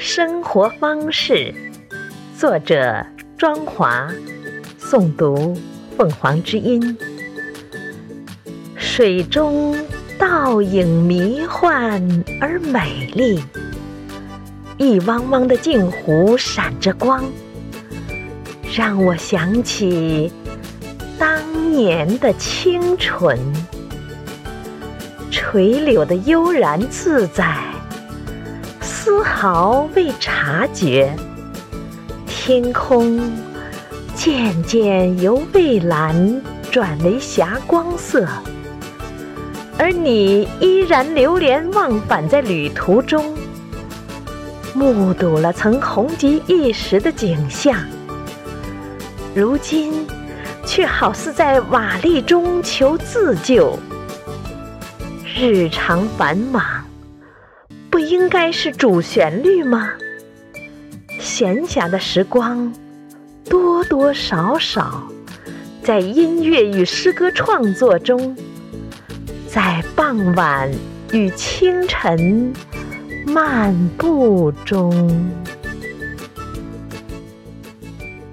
生活方式，作者庄华，诵读凤凰之音。水中倒影迷幻而美丽，一汪汪的镜湖闪着光，让我想起当年的清纯。垂柳的悠然自在，丝毫未察觉。天空渐渐由蔚蓝转为霞光色，而你依然流连忘返在旅途中，目睹了曾红极一时的景象，如今却好似在瓦砾中求自救。日常繁忙，应该是主旋律吗？闲暇的时光，多多少少，在音乐与诗歌创作中，在傍晚与清晨漫步中。